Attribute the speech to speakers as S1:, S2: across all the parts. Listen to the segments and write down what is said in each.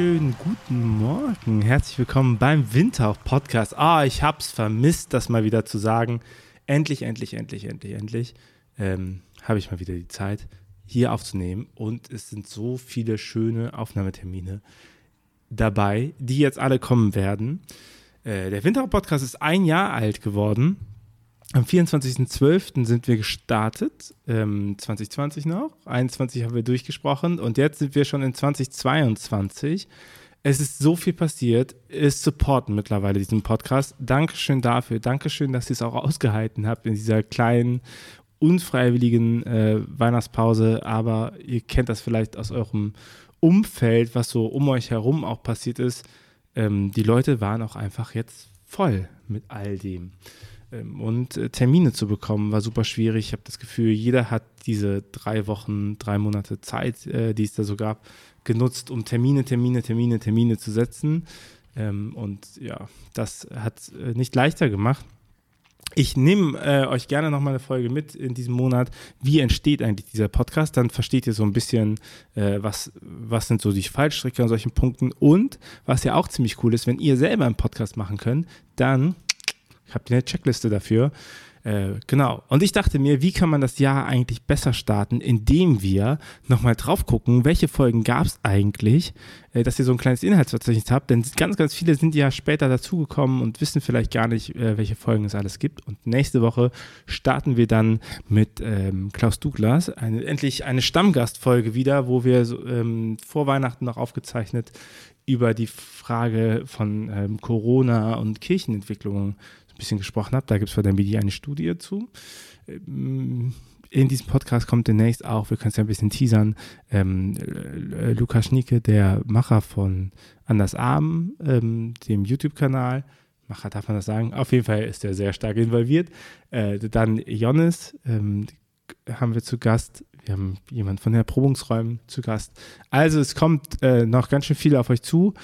S1: Wunderschönen guten Morgen. Herzlich willkommen beim Windhauch-Podcast. Ah, ich hab's vermisst, das mal wieder zu sagen. Endlich, endlich, endlich, endlich, endlich ähm, habe ich mal wieder die Zeit, hier aufzunehmen. Und es sind so viele schöne Aufnahmetermine dabei, die jetzt alle kommen werden. Äh, der Windhauch-Podcast ist ein Jahr alt geworden. Am 24.12. sind wir gestartet, ähm, 2020 noch, 21 haben wir durchgesprochen und jetzt sind wir schon in 2022. Es ist so viel passiert, es supporten mittlerweile diesen Podcast. Dankeschön dafür, Dankeschön, dass ihr es auch ausgehalten habt in dieser kleinen, unfreiwilligen äh, Weihnachtspause, aber ihr kennt das vielleicht aus eurem Umfeld, was so um euch herum auch passiert ist. Ähm, die Leute waren auch einfach jetzt voll mit all dem. Ähm, und äh, Termine zu bekommen war super schwierig. Ich habe das Gefühl, jeder hat diese drei Wochen, drei Monate Zeit, äh, die es da so gab, genutzt, um Termine, Termine, Termine, Termine zu setzen. Ähm, und ja, das hat äh, nicht leichter gemacht. Ich nehme äh, euch gerne nochmal eine Folge mit in diesem Monat. Wie entsteht eigentlich dieser Podcast? Dann versteht ihr so ein bisschen, äh, was, was sind so die Fallstricke an solchen Punkten. Und was ja auch ziemlich cool ist, wenn ihr selber einen Podcast machen könnt, dann habt ihr eine Checkliste dafür. Äh, genau. Und ich dachte mir, wie kann man das Jahr eigentlich besser starten, indem wir nochmal drauf gucken, welche Folgen gab es eigentlich, äh, dass ihr so ein kleines Inhaltsverzeichnis habt. Denn ganz, ganz viele sind ja später dazugekommen und wissen vielleicht gar nicht, äh, welche Folgen es alles gibt. Und nächste Woche starten wir dann mit ähm, Klaus Douglas, eine, endlich eine Stammgastfolge wieder, wo wir so, ähm, vor Weihnachten noch aufgezeichnet über die Frage von ähm, Corona und Kirchenentwicklung bisschen gesprochen habe. Da gibt es von der MIDI eine Studie zu. In diesem Podcast kommt demnächst auch, wir können es ja ein bisschen teasern, ähm, äh, Lukas Schnieke, der Macher von Anders Arm, ähm, dem YouTube-Kanal. Macher darf man das sagen. Auf jeden Fall ist er sehr stark involviert. Äh, dann Jonas ähm, haben wir zu Gast. Wir haben jemanden von den Erprobungsräumen zu Gast. Also es kommt äh, noch ganz schön viel auf euch zu.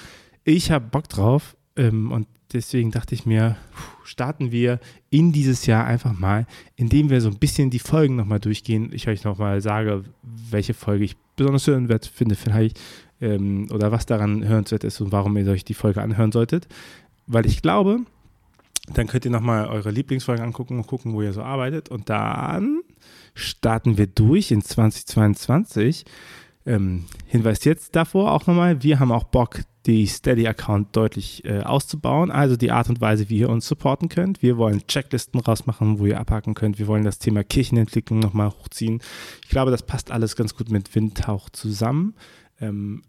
S1: Ich habe Bock drauf ähm, und deswegen dachte ich mir, starten wir in dieses Jahr einfach mal, indem wir so ein bisschen die Folgen nochmal durchgehen. Ich euch nochmal sage, welche Folge ich besonders hörenswert finde, vielleicht, ähm, oder was daran hörenswert ist und warum ihr euch die Folge anhören solltet. Weil ich glaube, dann könnt ihr nochmal eure Lieblingsfolgen angucken und gucken, wo ihr so arbeitet. Und dann starten wir durch in 2022. Ähm, Hinweis jetzt davor auch nochmal, wir haben auch Bock, die Steady-Account deutlich äh, auszubauen, also die Art und Weise, wie ihr uns supporten könnt. Wir wollen Checklisten rausmachen, wo ihr abhaken könnt. Wir wollen das Thema Kirchenentwicklung nochmal hochziehen. Ich glaube, das passt alles ganz gut mit Windtauch zusammen. Ähm,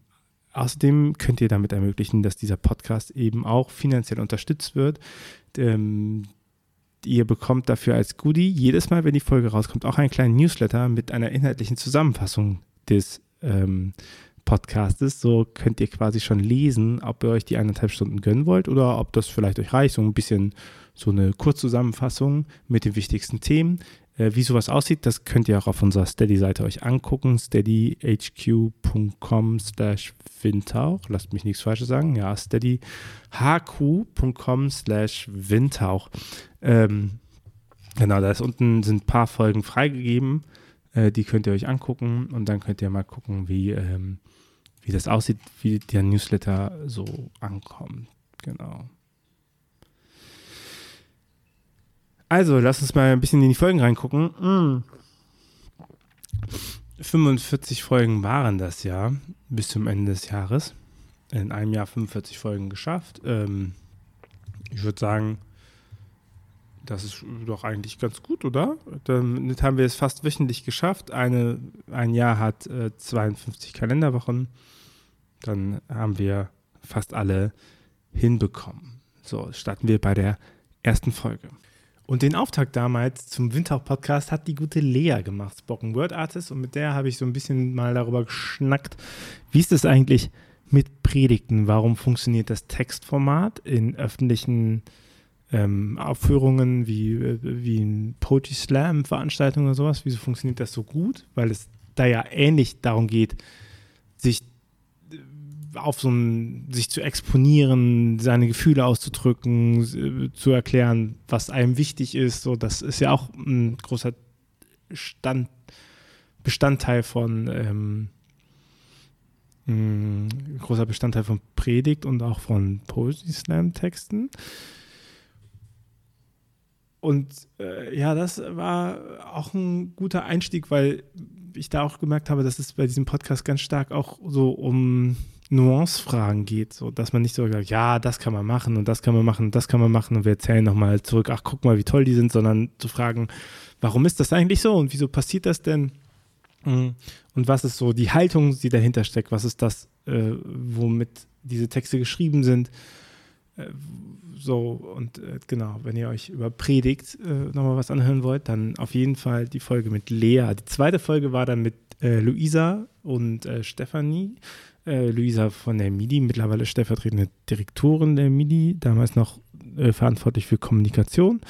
S1: außerdem könnt ihr damit ermöglichen, dass dieser Podcast eben auch finanziell unterstützt wird. Ähm, ihr bekommt dafür als Goodie jedes Mal, wenn die Folge rauskommt, auch einen kleinen Newsletter mit einer inhaltlichen Zusammenfassung des ähm, Podcastes. So könnt ihr quasi schon lesen, ob ihr euch die eineinhalb Stunden gönnen wollt oder ob das vielleicht euch reicht. So ein bisschen so eine Kurzzusammenfassung mit den wichtigsten Themen. Äh, wie sowas aussieht, das könnt ihr auch auf unserer Steady-Seite euch angucken. steadyhq.com slash windtauch. Lasst mich nichts Falsches sagen. Ja, steadyhq.com slash windtauch. Ähm, genau, da ist unten sind ein paar Folgen freigegeben. Äh, die könnt ihr euch angucken und dann könnt ihr mal gucken, wie ähm, wie das aussieht, wie der Newsletter so ankommt. Genau. Also, lass uns mal ein bisschen in die Folgen reingucken. Mm. 45 Folgen waren das ja bis zum Ende des Jahres. In einem Jahr 45 Folgen geschafft. Ähm, ich würde sagen, das ist doch eigentlich ganz gut, oder? Damit haben wir es fast wöchentlich geschafft. Eine, ein Jahr hat äh, 52 Kalenderwochen dann haben wir fast alle hinbekommen. So, starten wir bei der ersten Folge. Und den Auftakt damals zum Windhauch-Podcast hat die gute Lea gemacht, Spoken Word Artist. Und mit der habe ich so ein bisschen mal darüber geschnackt, wie ist es eigentlich mit Predigten? Warum funktioniert das Textformat in öffentlichen ähm, Aufführungen wie, wie ein Poetry Slam Veranstaltungen oder sowas? Wieso funktioniert das so gut? Weil es da ja ähnlich darum geht, sich auf so ein, sich zu exponieren, seine Gefühle auszudrücken, zu erklären, was einem wichtig ist. So, das ist ja auch ein großer Stand, Bestandteil von, ähm, ein großer Bestandteil von Predigt und auch von Poetry Slam Texten. Und äh, ja, das war auch ein guter Einstieg, weil ich da auch gemerkt habe, dass es bei diesem Podcast ganz stark auch so um Nuancefragen geht, so dass man nicht so sagt, ja, das kann man machen und das kann man machen und das kann man machen und wir erzählen nochmal zurück, ach, guck mal, wie toll die sind, sondern zu fragen, warum ist das eigentlich so und wieso passiert das denn? Mhm. Und was ist so die Haltung, die dahinter steckt? Was ist das, äh, womit diese Texte geschrieben sind? Äh, so, und äh, genau, wenn ihr euch über Predigt äh, nochmal was anhören wollt, dann auf jeden Fall die Folge mit Lea. Die zweite Folge war dann mit äh, Luisa und äh, Stefanie. Äh, Luisa von der MIDI, mittlerweile stellvertretende Direktorin der MIDI, damals noch äh, verantwortlich für Kommunikation.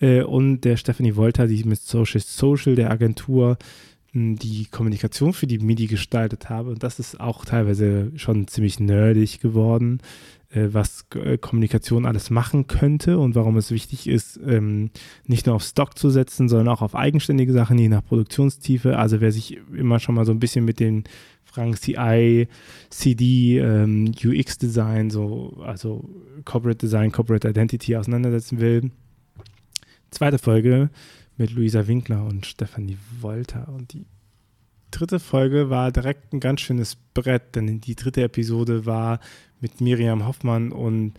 S1: und der Stephanie Wolter, die mit Social Social der Agentur die Kommunikation für die MIDI gestaltet habe. Und das ist auch teilweise schon ziemlich nerdig geworden, äh, was äh, Kommunikation alles machen könnte und warum es wichtig ist, ähm, nicht nur auf Stock zu setzen, sondern auch auf eigenständige Sachen, je nach Produktionstiefe. Also wer sich immer schon mal so ein bisschen mit den Fragen CI, CD, ähm, UX-Design, so, also Corporate Design, Corporate Identity auseinandersetzen will. Zweite Folge mit Luisa Winkler und Stefanie Wolter. Und die dritte Folge war direkt ein ganz schönes Brett, denn die dritte Episode war mit Miriam Hoffmann und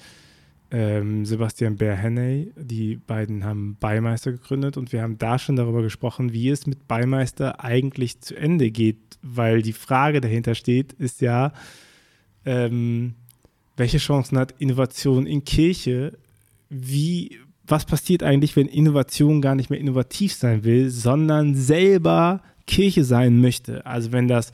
S1: ähm, Sebastian Beer-Henney. Die beiden haben Beimeister gegründet und wir haben da schon darüber gesprochen, wie es mit Beimeister eigentlich zu Ende geht, weil die Frage dahinter steht, ist ja, ähm, welche Chancen hat Innovation in Kirche? Wie was passiert eigentlich, wenn Innovation gar nicht mehr innovativ sein will, sondern selber Kirche sein möchte. Also wenn das,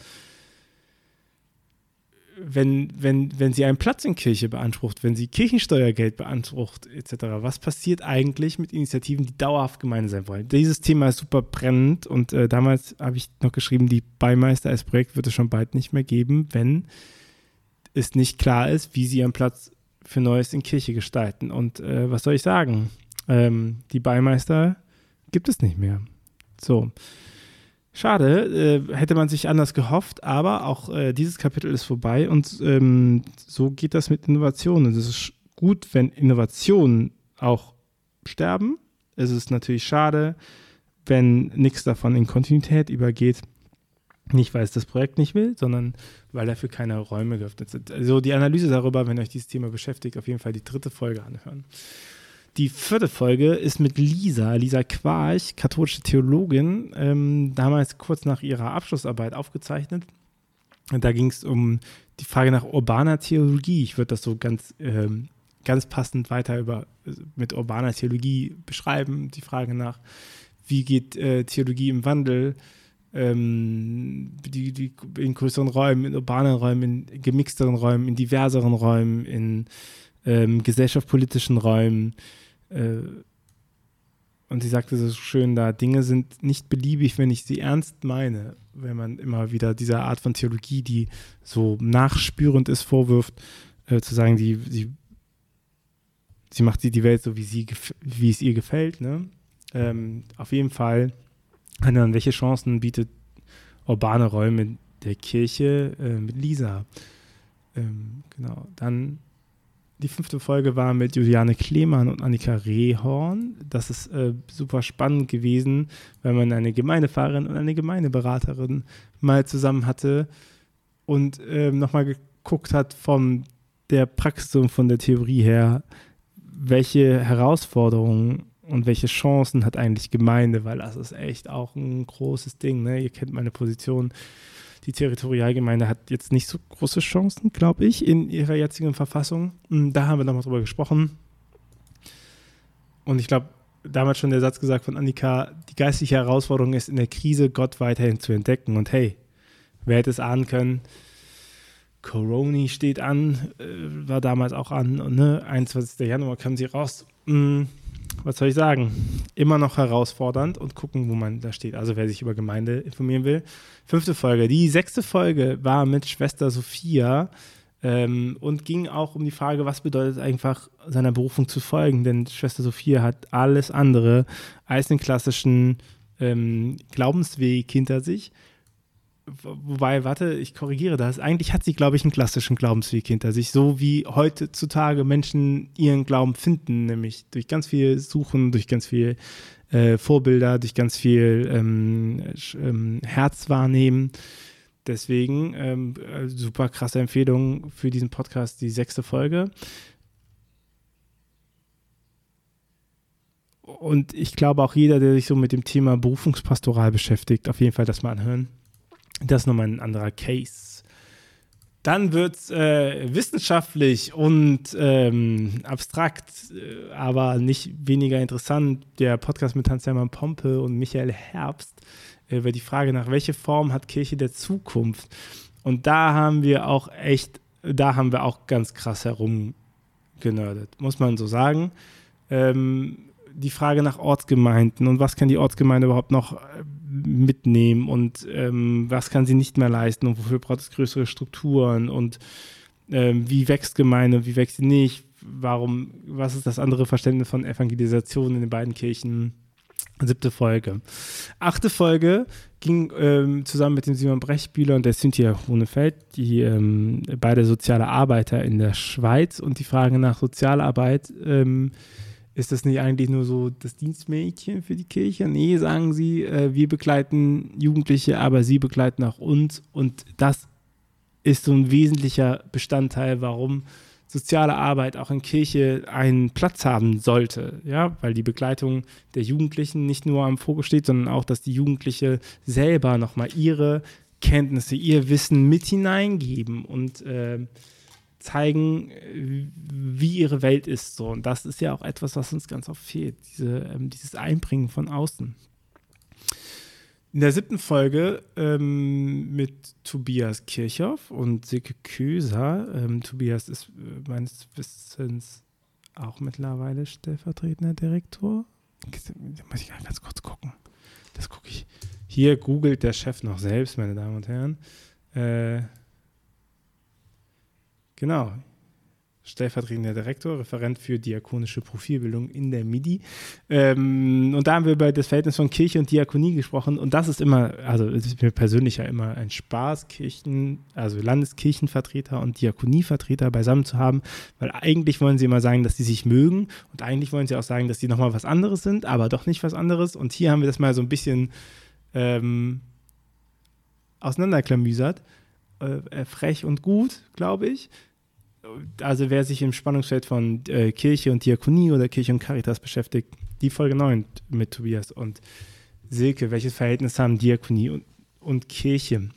S1: wenn, wenn, wenn sie einen Platz in Kirche beansprucht, wenn sie Kirchensteuergeld beansprucht, etc., was passiert eigentlich mit Initiativen, die dauerhaft gemein sein wollen? Dieses Thema ist super brennend und äh, damals habe ich noch geschrieben, die Beimeister als Projekt wird es schon bald nicht mehr geben, wenn es nicht klar ist, wie sie ihren Platz für Neues in Kirche gestalten. Und äh, was soll ich sagen? Ähm, die Beimeister gibt es nicht mehr. So. Schade, äh, hätte man sich anders gehofft, aber auch äh, dieses Kapitel ist vorbei und ähm, so geht das mit Innovationen. Es ist gut, wenn Innovationen auch sterben. Es ist natürlich schade, wenn nichts davon in Kontinuität übergeht. Nicht, weil es das Projekt nicht will, sondern weil dafür keine Räume geöffnet sind. Also die Analyse darüber, wenn euch dieses Thema beschäftigt, auf jeden Fall die dritte Folge anhören. Die vierte Folge ist mit Lisa, Lisa Quarch, katholische Theologin, ähm, damals kurz nach ihrer Abschlussarbeit aufgezeichnet. Da ging es um die Frage nach urbaner Theologie. Ich würde das so ganz, ähm, ganz passend weiter über, mit urbaner Theologie beschreiben. Die Frage nach, wie geht äh, Theologie im Wandel? Ähm, die, die, in größeren Räumen, in urbanen Räumen, in gemixteren Räumen, in diverseren Räumen, in ähm, gesellschaftspolitischen Räumen. Äh, und sie sagte so schön da, Dinge sind nicht beliebig, wenn ich sie ernst meine. Wenn man immer wieder dieser Art von Theologie, die so nachspürend ist, vorwirft, äh, zu sagen, die, die, sie macht die, Welt so, wie, sie, wie es ihr gefällt. Ne? Ähm, auf jeden Fall, dann, welche Chancen bietet urbane Räume der Kirche äh, mit Lisa? Ähm, genau, dann die fünfte Folge war mit Juliane Klemann und Annika Rehorn. Das ist äh, super spannend gewesen, weil man eine Gemeindefahrerin und eine Gemeindeberaterin mal zusammen hatte und äh, nochmal geguckt hat von der Praxis und von der Theorie her, welche Herausforderungen und welche Chancen hat eigentlich Gemeinde, weil das ist echt auch ein großes Ding. Ne? Ihr kennt meine Position die Territorialgemeinde hat jetzt nicht so große Chancen, glaube ich, in ihrer jetzigen Verfassung. Hm, da haben wir nochmal drüber gesprochen. Und ich glaube, damals schon der Satz gesagt von Annika, die geistliche Herausforderung ist in der Krise, Gott weiterhin zu entdecken. Und hey, wer hätte es ahnen können? Coroni steht an, äh, war damals auch an. Und ne, 21. Januar kam sie raus. Hm, was soll ich sagen? Immer noch herausfordernd und gucken, wo man da steht. Also wer sich über Gemeinde informieren will. Fünfte Folge. Die sechste Folge war mit Schwester Sophia ähm, und ging auch um die Frage, was bedeutet einfach seiner Berufung zu folgen. Denn Schwester Sophia hat alles andere als den klassischen ähm, Glaubensweg hinter sich. Wobei, warte, ich korrigiere das. Eigentlich hat sie, glaube ich, einen klassischen Glaubensweg hinter sich, so wie heutzutage Menschen ihren Glauben finden, nämlich durch ganz viel Suchen, durch ganz viel äh, Vorbilder, durch ganz viel ähm, ähm, Herz wahrnehmen. Deswegen ähm, äh, super krasse Empfehlung für diesen Podcast, die sechste Folge. Und ich glaube auch jeder, der sich so mit dem Thema Berufungspastoral beschäftigt, auf jeden Fall das mal anhören. Das ist nochmal ein anderer Case. Dann wird es äh, wissenschaftlich und ähm, abstrakt, äh, aber nicht weniger interessant. Der Podcast mit Hans-Hermann Pompe und Michael Herbst äh, über die Frage nach, welche Form hat Kirche der Zukunft? Und da haben wir auch echt, da haben wir auch ganz krass herumgenördet, muss man so sagen. Ähm, die Frage nach Ortsgemeinden und was kann die Ortsgemeinde überhaupt noch äh, mitnehmen und ähm, was kann sie nicht mehr leisten und wofür braucht es größere Strukturen und ähm, wie wächst Gemeinde, wie wächst sie nicht, warum, was ist das andere Verständnis von Evangelisation in den beiden Kirchen? Siebte Folge. Achte Folge ging ähm, zusammen mit dem Simon Brechbühler und der Cynthia Hohnefeld, die ähm, beide soziale Arbeiter in der Schweiz und die Frage nach Sozialarbeit ähm, ist das nicht eigentlich nur so das Dienstmädchen für die Kirche? Nee, sagen sie, äh, wir begleiten Jugendliche, aber sie begleiten auch uns. Und das ist so ein wesentlicher Bestandteil, warum soziale Arbeit auch in Kirche einen Platz haben sollte. Ja, weil die Begleitung der Jugendlichen nicht nur am Fokus steht, sondern auch, dass die Jugendliche selber nochmal ihre Kenntnisse, ihr Wissen mit hineingeben und äh, zeigen, äh, wie ihre Welt ist. So. Und das ist ja auch etwas, was uns ganz oft fehlt, diese, ähm, dieses Einbringen von außen. In der siebten Folge ähm, mit Tobias Kirchhoff und Silke Köser. Ähm, Tobias ist äh, meines Wissens auch mittlerweile stellvertretender Direktor. Da muss ich ganz kurz gucken. Das gucke ich. Hier googelt der Chef noch selbst, meine Damen und Herren. Äh, Genau. Stellvertretender Direktor, Referent für diakonische Profilbildung in der MIDI. Ähm, und da haben wir über das Verhältnis von Kirche und Diakonie gesprochen. Und das ist immer, also es ist mir persönlich ja immer ein Spaß, Kirchen, also Landeskirchenvertreter und Diakonievertreter beisammen zu haben, weil eigentlich wollen sie immer sagen, dass sie sich mögen und eigentlich wollen sie auch sagen, dass sie nochmal was anderes sind, aber doch nicht was anderes. Und hier haben wir das mal so ein bisschen ähm, auseinanderklamüsert. Äh, frech und gut, glaube ich also wer sich im Spannungsfeld von äh, Kirche und Diakonie oder Kirche und Caritas beschäftigt, die Folge 9 mit Tobias und Silke, welches Verhältnis haben Diakonie und, und Kirche?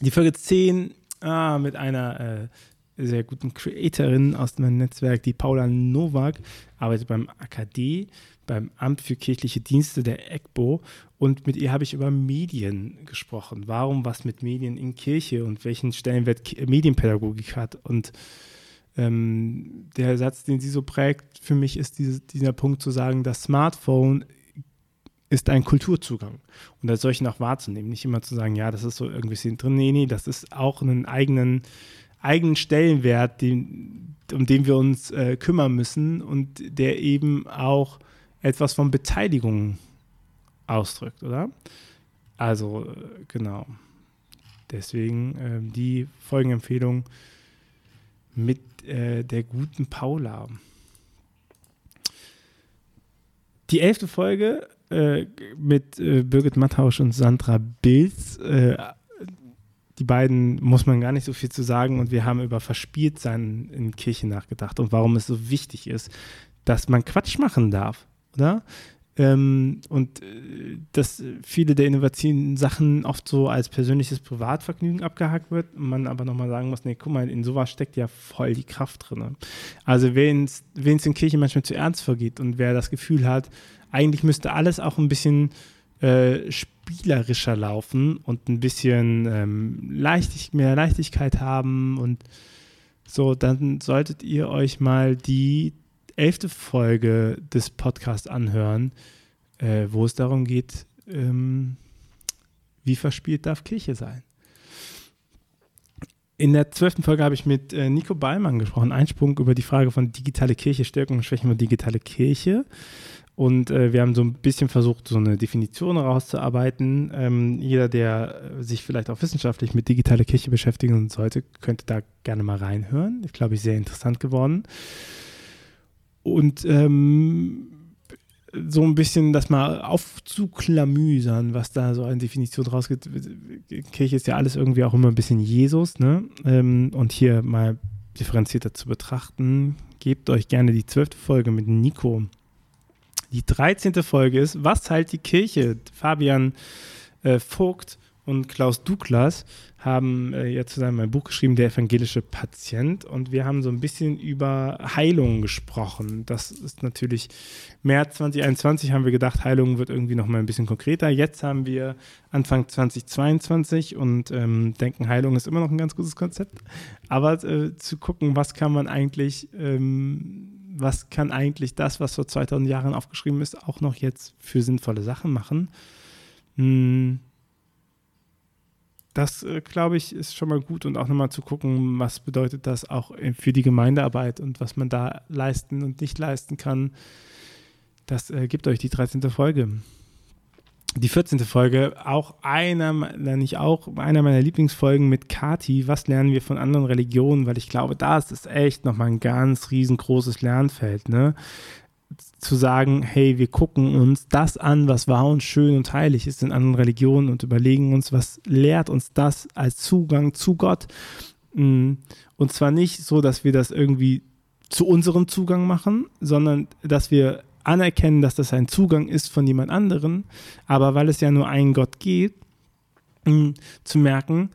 S1: Die Folge 10 ah, mit einer äh, sehr guten Creatorin aus meinem Netzwerk, die Paula Nowak, arbeitet beim AKD, beim Amt für kirchliche Dienste der EGBO und mit ihr habe ich über Medien gesprochen. Warum was mit Medien in Kirche und welchen Stellenwert Medienpädagogik hat und ähm, der Satz, den sie so prägt, für mich ist diese, dieser Punkt zu sagen, das Smartphone ist ein Kulturzugang und als solchen auch wahrzunehmen. Nicht immer zu sagen, ja, das ist so irgendwie drin. Nee, nee, das ist auch einen eigenen, eigenen Stellenwert, den, um den wir uns äh, kümmern müssen und der eben auch etwas von Beteiligung ausdrückt, oder? Also, äh, genau. Deswegen äh, die Folgenempfehlung mit äh, der guten Paula. Die elfte Folge äh, mit äh, Birgit Mattausch und Sandra Bilz. Äh, die beiden muss man gar nicht so viel zu sagen und wir haben über Verspieltsein in Kirche nachgedacht und warum es so wichtig ist, dass man Quatsch machen darf, oder? Ähm, und äh, dass viele der innovativen Sachen oft so als persönliches Privatvergnügen abgehakt wird, man aber nochmal sagen muss, nee, guck mal, in sowas steckt ja voll die Kraft drin. Also wen es in Kirche manchmal zu ernst vergeht und wer das Gefühl hat, eigentlich müsste alles auch ein bisschen äh, spielerischer laufen und ein bisschen ähm, leichtig, mehr Leichtigkeit haben und so, dann solltet ihr euch mal die elfte Folge des Podcasts anhören, äh, wo es darum geht, ähm, wie verspielt darf Kirche sein. In der zwölften Folge habe ich mit äh, Nico Ballmann gesprochen, Einsprung über die Frage von digitale Kirche, Stärken und Schwächen von digitale Kirche. Und äh, wir haben so ein bisschen versucht, so eine Definition herauszuarbeiten. Ähm, jeder, der sich vielleicht auch wissenschaftlich mit digitaler Kirche beschäftigen sollte, könnte da gerne mal reinhören. Ich glaube, ich sehr interessant geworden. Und ähm, so ein bisschen das mal aufzuklamüsern, was da so eine Definition rausgeht. Kirche ist ja alles irgendwie auch immer ein bisschen Jesus, ne? Ähm, und hier mal differenzierter zu betrachten. Gebt euch gerne die zwölfte Folge mit Nico die 13. Folge ist Was halt die Kirche? Fabian äh, Vogt und Klaus Douglas haben äh, ja zusammen ein Buch geschrieben, Der evangelische Patient. Und wir haben so ein bisschen über Heilung gesprochen. Das ist natürlich, März 2021 haben wir gedacht, Heilung wird irgendwie noch mal ein bisschen konkreter. Jetzt haben wir Anfang 2022 und ähm, denken, Heilung ist immer noch ein ganz gutes Konzept. Aber äh, zu gucken, was kann man eigentlich ähm, was kann eigentlich das, was vor 2000 Jahren aufgeschrieben ist, auch noch jetzt für sinnvolle Sachen machen. Hm. Das, äh, glaube ich, ist schon mal gut und auch nochmal zu gucken, was bedeutet das auch für die Gemeindearbeit und was man da leisten und nicht leisten kann. Das äh, gibt euch die 13. Folge die 14. Folge, auch einer, nicht auch, einer meiner Lieblingsfolgen mit Kati, was lernen wir von anderen Religionen, weil ich glaube, da ist echt nochmal ein ganz riesengroßes Lernfeld, ne? Zu sagen, hey, wir gucken uns das an, was wahr und schön und heilig ist in anderen Religionen und überlegen uns, was lehrt uns das als Zugang zu Gott. Mm, und zwar nicht so, dass wir das irgendwie zu unserem Zugang machen, sondern dass wir anerkennen, dass das ein Zugang ist von jemand anderen, aber weil es ja nur einen Gott geht, zu merken,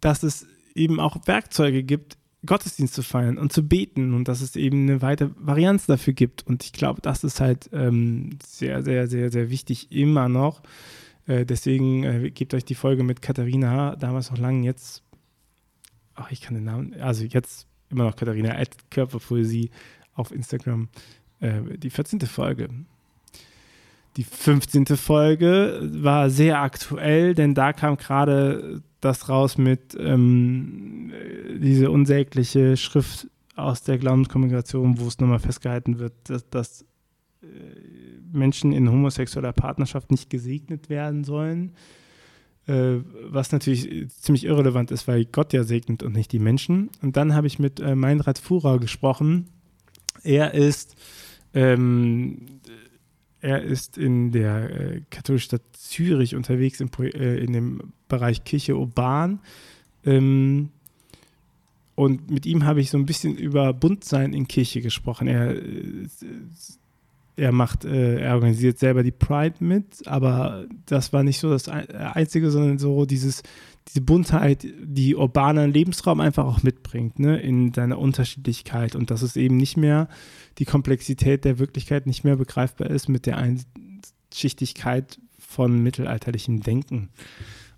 S1: dass es eben auch Werkzeuge gibt, Gottesdienst zu feiern und zu beten und dass es eben eine weitere Varianz dafür gibt. Und ich glaube, das ist halt ähm, sehr, sehr, sehr, sehr wichtig immer noch. Äh, deswegen äh, gebt euch die Folge mit Katharina, damals noch lang, jetzt, ach, ich kann den Namen, also jetzt immer noch Katharina, Körperpoesie, auf Instagram äh, die 14. Folge. Die 15. Folge war sehr aktuell, denn da kam gerade das raus mit ähm, diese unsägliche Schrift aus der Glaubenskommunikation, wo es nochmal festgehalten wird, dass, dass äh, Menschen in homosexueller Partnerschaft nicht gesegnet werden sollen. Äh, was natürlich ziemlich irrelevant ist, weil Gott ja segnet und nicht die Menschen. Und dann habe ich mit äh, Meinrad Fuhrer gesprochen, er ist, ähm, er ist in der äh, katholischen Stadt Zürich unterwegs im, äh, in dem Bereich Kirche urban. Ähm, und mit ihm habe ich so ein bisschen über Buntsein in Kirche gesprochen. Er, äh, er macht, äh, er organisiert selber die Pride mit, aber das war nicht so das Einzige, sondern so dieses, diese Buntheit, die urbaner Lebensraum einfach auch mitbringt, ne, in seiner Unterschiedlichkeit und dass es eben nicht mehr die Komplexität der Wirklichkeit nicht mehr begreifbar ist mit der Einschichtigkeit von mittelalterlichem Denken.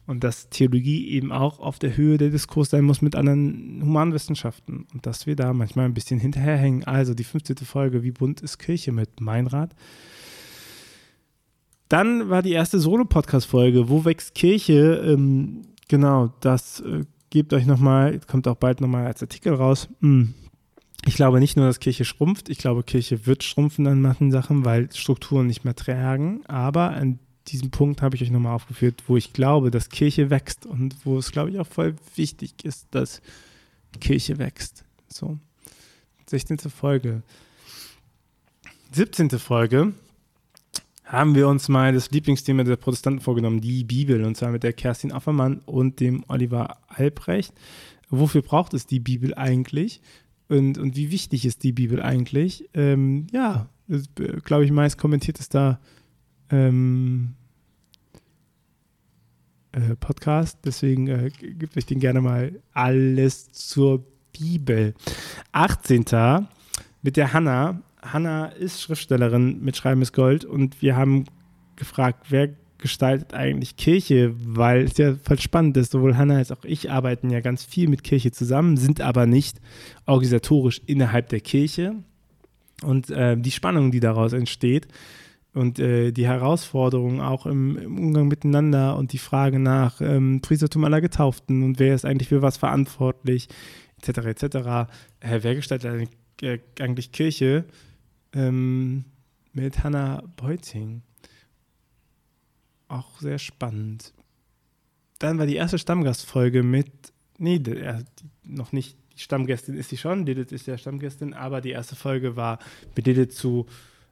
S1: Und dass Theologie eben auch auf der Höhe der Diskurs sein muss mit anderen Humanwissenschaften. Und dass wir da manchmal ein bisschen hinterherhängen. Also die 15. Folge, wie bunt ist Kirche mit Meinrad? Dann war die erste Solo-Podcast-Folge, Wo wächst Kirche? Ähm, Genau, das äh, gebt euch nochmal, kommt auch bald nochmal als Artikel raus. Hm. Ich glaube nicht nur, dass Kirche schrumpft, ich glaube, Kirche wird schrumpfen an manchen Sachen, weil Strukturen nicht mehr tragen. Aber an diesem Punkt habe ich euch nochmal aufgeführt, wo ich glaube, dass Kirche wächst und wo es, glaube ich, auch voll wichtig ist, dass Kirche wächst. So. 16. Folge. 17. Folge haben wir uns mal das Lieblingsthema der Protestanten vorgenommen, die Bibel, und zwar mit der Kerstin Affermann und dem Oliver Albrecht. Wofür braucht es die Bibel eigentlich? Und, und wie wichtig ist die Bibel eigentlich? Ähm, ja, glaube ich, meist kommentiert ist da ähm, äh, Podcast. Deswegen äh, gibt euch den gerne mal alles zur Bibel. 18. mit der Hanna Hanna ist Schriftstellerin mit Schreiben ist Gold und wir haben gefragt, wer gestaltet eigentlich Kirche, weil es ja voll spannend ist. Sowohl Hanna als auch ich arbeiten ja ganz viel mit Kirche zusammen, sind aber nicht organisatorisch innerhalb der Kirche. Und äh, die Spannung, die daraus entsteht und äh, die Herausforderungen auch im, im, Umgang miteinander und die Frage nach ähm, Priestertum aller Getauften und wer ist eigentlich für was verantwortlich, etc., etc. Äh, wer gestaltet eigentlich Kirche? Ähm, mit Hannah Beuting. Auch sehr spannend. Dann war die erste Stammgastfolge mit, nee, der, noch nicht die Stammgästin ist sie schon, Didit ist ja Stammgästin, aber die erste Folge war mit Didit zu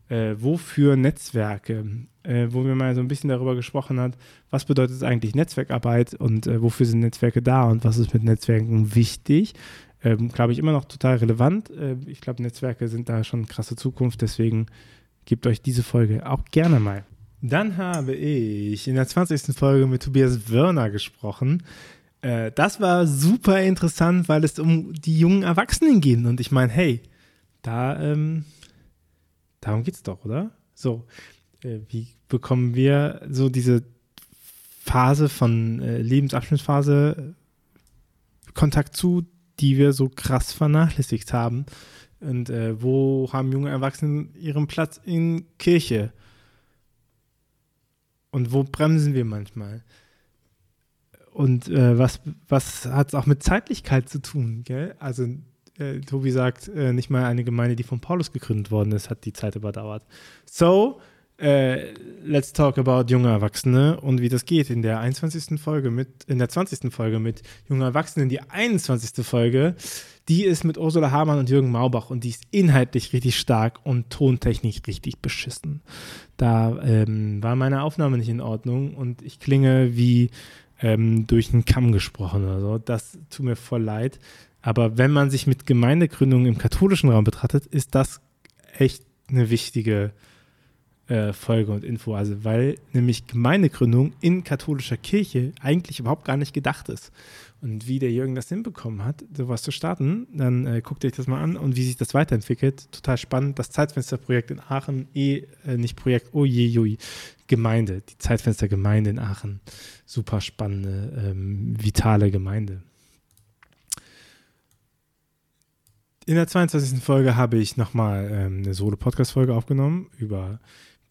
S1: äh, Wofür Netzwerke, äh, wo wir mal so ein bisschen darüber gesprochen hat, was bedeutet eigentlich Netzwerkarbeit und äh, wofür sind Netzwerke da und was ist mit Netzwerken wichtig. Ähm, glaube ich, immer noch total relevant. Äh, ich glaube, Netzwerke sind da schon krasse Zukunft, deswegen gebt euch diese Folge auch gerne mal. Dann habe ich in der 20. Folge mit Tobias Wörner gesprochen. Äh, das war super interessant, weil es um die jungen Erwachsenen geht. Und ich meine, hey, da, ähm, darum es doch, oder? So, äh, wie bekommen wir so diese Phase von äh, Lebensabschnittsphase Kontakt zu, die wir so krass vernachlässigt haben? Und äh, wo haben junge Erwachsene ihren Platz in Kirche? Und wo bremsen wir manchmal? Und äh, was, was hat es auch mit Zeitlichkeit zu tun, gell? Also äh, Tobi sagt, äh, nicht mal eine Gemeinde, die von Paulus gegründet worden ist, hat die Zeit überdauert. So, äh, let's talk about junge Erwachsene und wie das geht in der 21. Folge mit, in der 20. Folge mit junge Erwachsenen. Die 21. Folge, die ist mit Ursula Hamann und Jürgen Maubach und die ist inhaltlich richtig stark und tontechnisch richtig beschissen. Da ähm, war meine Aufnahme nicht in Ordnung und ich klinge wie ähm, durch einen Kamm gesprochen oder so. Das tut mir voll leid. Aber wenn man sich mit Gemeindegründung im katholischen Raum betrachtet, ist das echt eine wichtige äh, Folge und Info. Also, weil nämlich Gemeindegründung in katholischer Kirche eigentlich überhaupt gar nicht gedacht ist. Und wie der Jürgen das hinbekommen hat, sowas zu starten, dann äh, guckt euch das mal an und wie sich das weiterentwickelt. Total spannend. Das Zeitfensterprojekt in Aachen, eh, äh, nicht Projekt, oh je, jui, Gemeinde, die Zeitfenstergemeinde in Aachen. Super spannende, ähm, vitale Gemeinde. In der 22. Folge habe ich nochmal ähm, eine Solo-Podcast-Folge aufgenommen über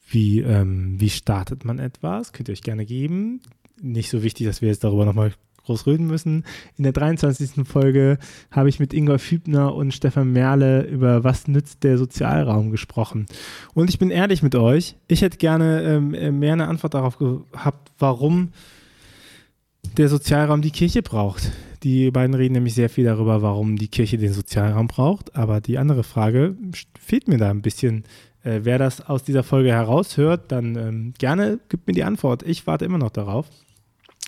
S1: wie, ähm, wie startet man etwas. Könnt ihr euch gerne geben. Nicht so wichtig, dass wir jetzt darüber nochmal groß reden müssen. In der 23. Folge habe ich mit Ingolf Hübner und Stefan Merle über was nützt der Sozialraum gesprochen. Und ich bin ehrlich mit euch, ich hätte gerne ähm, äh, mehr eine Antwort darauf gehabt, warum der Sozialraum die Kirche braucht. Die beiden reden nämlich sehr viel darüber, warum die Kirche den Sozialraum braucht. Aber die andere Frage fehlt mir da ein bisschen. Äh, wer das aus dieser Folge heraushört, dann ähm, gerne gibt mir die Antwort. Ich warte immer noch darauf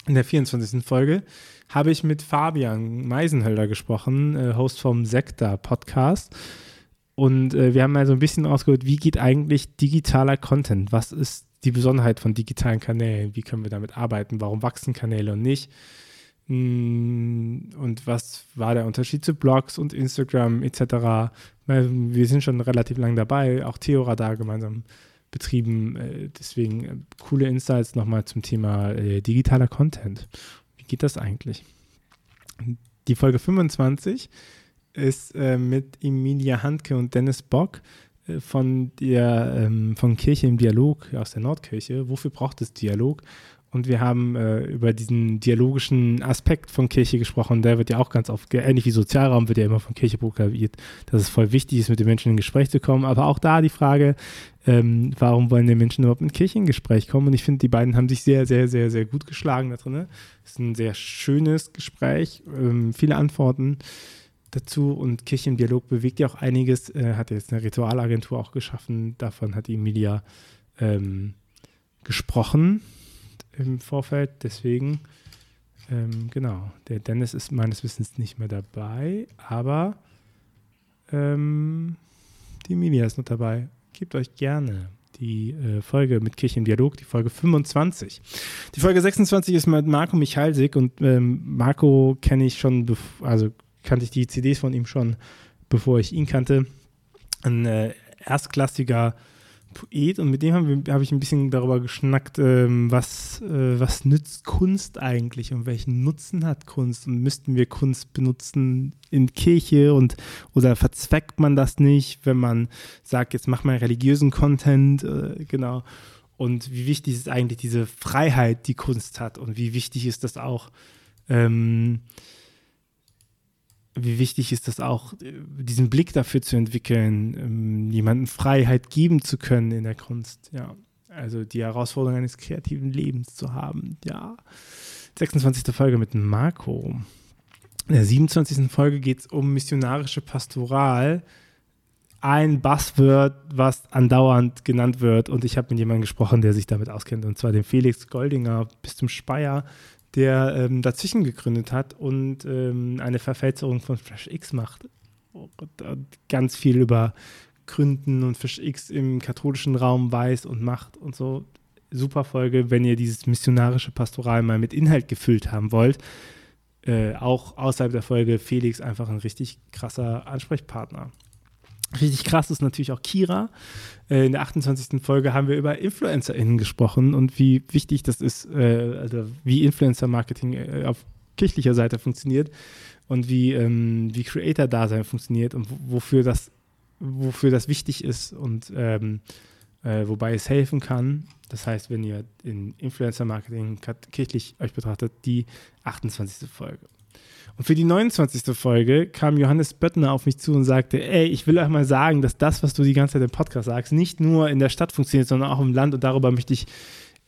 S1: in der 24. Folge habe ich mit Fabian Meisenhölder gesprochen, äh, Host vom Sekta Podcast. Und äh, wir haben mal so ein bisschen ausgeholt, wie geht eigentlich digitaler Content? Was ist die Besonderheit von digitalen Kanälen? Wie können wir damit arbeiten? Warum wachsen Kanäle und nicht? Hm, und was war der Unterschied zu Blogs und Instagram etc.? Wir sind schon relativ lang dabei, auch Theoradar gemeinsam betrieben. Äh, deswegen äh, coole Insights nochmal zum Thema äh, digitaler Content. Wie geht das eigentlich? Die Folge 25 ist mit Emilia Handke und Dennis Bock von der ähm, von Kirche im Dialog aus der Nordkirche. Wofür braucht es Dialog? Und wir haben äh, über diesen dialogischen Aspekt von Kirche gesprochen. Der wird ja auch ganz oft, ähnlich wie Sozialraum, wird ja immer von Kirche proklamiert, dass es voll wichtig ist, mit den Menschen in Gespräch zu kommen. Aber auch da die Frage, ähm, warum wollen die Menschen überhaupt mit Kirche in Gespräch kommen? Und ich finde, die beiden haben sich sehr, sehr, sehr, sehr gut geschlagen da drin. Es ist ein sehr schönes Gespräch, ähm, viele Antworten dazu. Und Kirche im Dialog bewegt ja auch einiges. Äh, hat jetzt eine Ritualagentur auch geschaffen. Davon hat Emilia ähm, gesprochen im Vorfeld. Deswegen, ähm, genau, der Dennis ist meines Wissens nicht mehr dabei, aber ähm, die Emilia ist noch dabei. Gebt euch gerne die äh, Folge mit Kirche im Dialog, die Folge 25. Die Folge 26 ist mit Marco Michalsik und ähm, Marco kenne ich schon, also kannte ich die CDs von ihm schon, bevor ich ihn kannte. Ein äh, erstklassiger Poet und mit dem habe hab ich ein bisschen darüber geschnackt, ähm, was, äh, was nützt Kunst eigentlich und welchen Nutzen hat Kunst und müssten wir Kunst benutzen in Kirche und oder verzweckt man das nicht, wenn man sagt, jetzt mach mal religiösen Content, äh, genau. Und wie wichtig ist eigentlich diese Freiheit, die Kunst hat und wie wichtig ist das auch, ähm, wie wichtig ist das auch, diesen Blick dafür zu entwickeln, ähm, jemandem Freiheit geben zu können in der Kunst, ja. Also die Herausforderung eines kreativen Lebens zu haben, ja. 26. Folge mit Marco. In der 27. Folge geht es um missionarische Pastoral. Ein Buzzword, was andauernd genannt wird. Und ich habe mit jemandem gesprochen, der sich damit auskennt, und zwar dem Felix Goldinger bis zum Speyer, der ähm, dazwischen gegründet hat und ähm, eine Verfälzerung von Flash X macht. Und ganz viel über Gründen und Flash X im katholischen Raum weiß und macht und so. Super Folge, wenn ihr dieses missionarische Pastoral mal mit Inhalt gefüllt haben wollt. Äh, auch außerhalb der Folge Felix einfach ein richtig krasser Ansprechpartner. Richtig krass ist natürlich auch Kira. Äh, in der 28. Folge haben wir über InfluencerInnen gesprochen und wie wichtig das ist, äh, also wie Influencer-Marketing äh, auf kirchlicher Seite funktioniert und wie, ähm, wie Creator-Dasein funktioniert und wofür das, wofür das wichtig ist und ähm, äh, wobei es helfen kann. Das heißt, wenn ihr in Influencer-Marketing kirchlich euch betrachtet, die 28. Folge. Und für die 29. Folge kam Johannes Böttner auf mich zu und sagte, ey, ich will euch mal sagen, dass das, was du die ganze Zeit im Podcast sagst, nicht nur in der Stadt funktioniert, sondern auch im Land und darüber möchte ich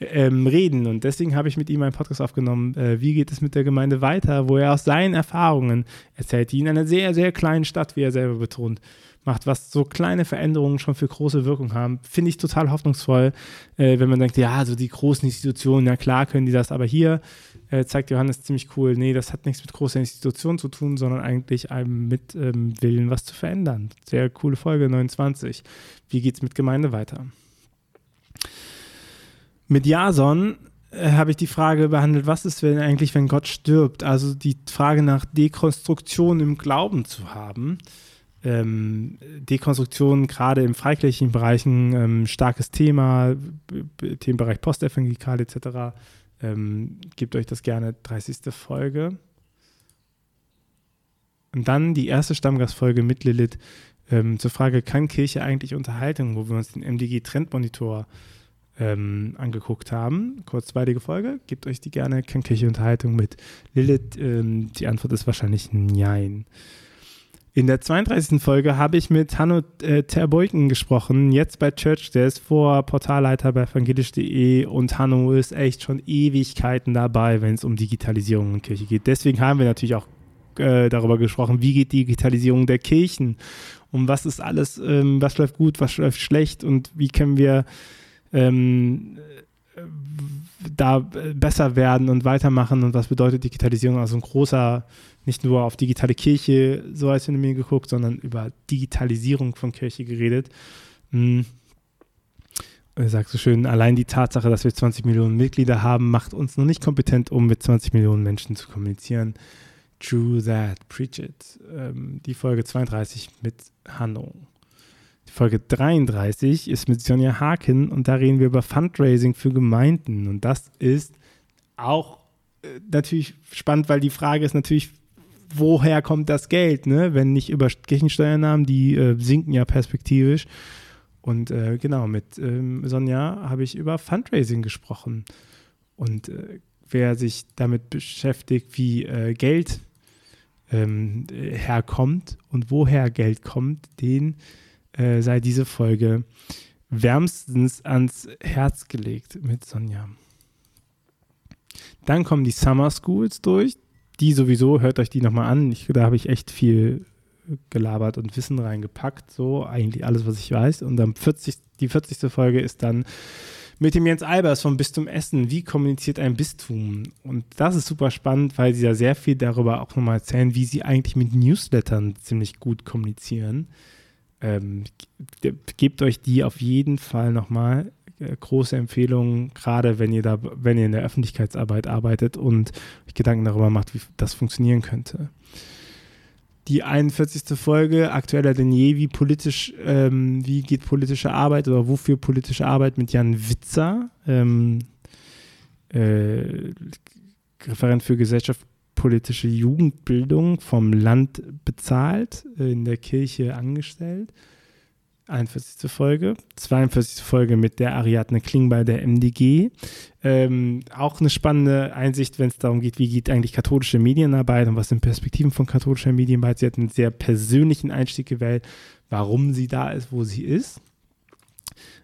S1: ähm, reden. Und deswegen habe ich mit ihm einen Podcast aufgenommen, äh, wie geht es mit der Gemeinde weiter, wo er aus seinen Erfahrungen erzählt, die in einer sehr, sehr kleinen Stadt, wie er selber betont, macht, was so kleine Veränderungen schon für große Wirkung haben, finde ich total hoffnungsvoll, äh, wenn man denkt, ja, so die großen Institutionen, ja klar können die das, aber hier äh, zeigt Johannes ziemlich cool, nee, das hat nichts mit großer Institutionen zu tun, sondern eigentlich einem mit ähm, Willen, was zu verändern. Sehr coole Folge 29. Wie geht es mit Gemeinde weiter? Mit Jason äh, habe ich die Frage behandelt, was ist wenn eigentlich, wenn Gott stirbt? Also die Frage nach Dekonstruktion im Glauben zu haben ähm, Dekonstruktion gerade im freikirchlichen Bereichen ähm, starkes Thema, Themenbereich Postevangelikal etc. Ähm, gebt euch das gerne, 30. Folge. Und dann die erste Stammgastfolge mit Lilith ähm, zur Frage, kann Kirche eigentlich Unterhaltung, wo wir uns den MDG-Trendmonitor ähm, angeguckt haben. Kurzweilige Folge, gebt euch die gerne, kann Kirche Unterhaltung mit Lilith? Ähm, die Antwort ist wahrscheinlich Nein. In der 32. Folge habe ich mit Hanno äh, Terbeuken gesprochen, jetzt bei Church, der ist vor Portalleiter bei evangelisch.de und Hanno ist echt schon Ewigkeiten dabei, wenn es um Digitalisierung in Kirche geht. Deswegen haben wir natürlich auch äh, darüber gesprochen, wie geht Digitalisierung der Kirchen, um was ist alles, ähm, was läuft gut, was läuft schlecht und wie können wir ähm, da besser werden und weitermachen und was bedeutet Digitalisierung? Also ein großer nicht nur auf digitale Kirche so als Phänomen geguckt, sondern über Digitalisierung von Kirche geredet. Hm. Er sagt so schön, allein die Tatsache, dass wir 20 Millionen Mitglieder haben, macht uns noch nicht kompetent, um mit 20 Millionen Menschen zu kommunizieren. True that, preach it. Ähm, die Folge 32 mit Hanno. Folge 33 ist mit Sonja Haken und da reden wir über Fundraising für Gemeinden. Und das ist auch äh, natürlich spannend, weil die Frage ist natürlich, woher kommt das Geld, ne? wenn nicht über Kirchensteuernahmen, die äh, sinken ja perspektivisch. Und äh, genau, mit ähm, Sonja habe ich über Fundraising gesprochen. Und äh, wer sich damit beschäftigt, wie äh, Geld ähm, herkommt und woher Geld kommt, den äh, sei diese Folge wärmstens ans Herz gelegt mit Sonja. Dann kommen die Summer Schools durch die sowieso, hört euch die nochmal an. Ich, da habe ich echt viel gelabert und Wissen reingepackt. So eigentlich alles, was ich weiß. Und dann 40, die 40. Folge ist dann mit dem Jens Albers vom Bistum Essen. Wie kommuniziert ein Bistum? Und das ist super spannend, weil sie ja sehr viel darüber auch nochmal erzählen, wie sie eigentlich mit Newslettern ziemlich gut kommunizieren. Ähm, gebt euch die auf jeden Fall nochmal. Äh, große Empfehlung, gerade wenn ihr da, wenn ihr in der Öffentlichkeitsarbeit arbeitet und euch Gedanken darüber macht, wie das funktionieren könnte. Die 41. Folge, aktueller denn je, wie politisch, ähm, wie geht politische Arbeit oder wofür politische Arbeit mit Jan Witzer, ähm, äh, Referent für gesellschaftspolitische Jugendbildung vom Land bezahlt, äh, in der Kirche angestellt 41. Folge. 42. Folge mit der Ariadne Klingbeil der MDG. Ähm, auch eine spannende Einsicht, wenn es darum geht, wie geht eigentlich katholische Medienarbeit und was sind Perspektiven von katholischer Medienarbeit. Sie hat einen sehr persönlichen Einstieg gewählt, warum sie da ist, wo sie ist.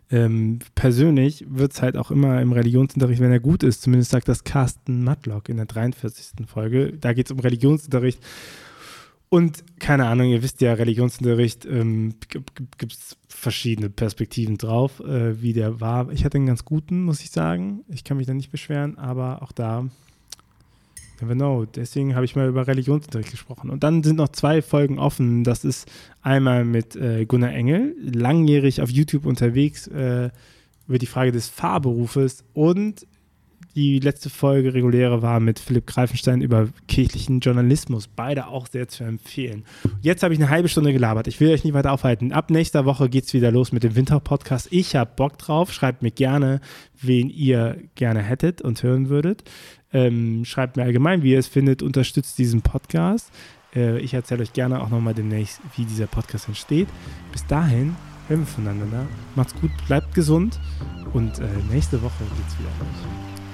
S1: Ähm, persönlich wird es halt auch immer im Religionsunterricht, wenn er gut ist, zumindest sagt das Carsten Matlock in der 43. Folge. Da geht es um Religionsunterricht und keine Ahnung, ihr wisst ja, Religionsunterricht ähm, gibt es verschiedene Perspektiven drauf, äh, wie der war. Ich hatte einen ganz guten, muss ich sagen. Ich kann mich da nicht beschweren, aber auch da, know. Deswegen habe ich mal über Religionsunterricht gesprochen. Und dann sind noch zwei Folgen offen. Das ist einmal mit äh, Gunnar Engel, langjährig auf YouTube unterwegs, äh, über die Frage des Fahrberufes und die letzte Folge reguläre war mit Philipp Greifenstein über kirchlichen Journalismus. Beide auch sehr zu empfehlen. Jetzt habe ich eine halbe Stunde gelabert. Ich will euch nicht weiter aufhalten. Ab nächster Woche geht es wieder los mit dem Winter-Podcast. Ich habe Bock drauf. Schreibt mir gerne, wen ihr gerne hättet und hören würdet. Ähm, schreibt mir allgemein, wie ihr es findet. Unterstützt diesen Podcast. Äh, ich erzähle euch gerne auch nochmal demnächst, wie dieser Podcast entsteht. Bis dahin hören wir voneinander. Macht's gut, bleibt gesund und äh, nächste Woche geht's wieder los.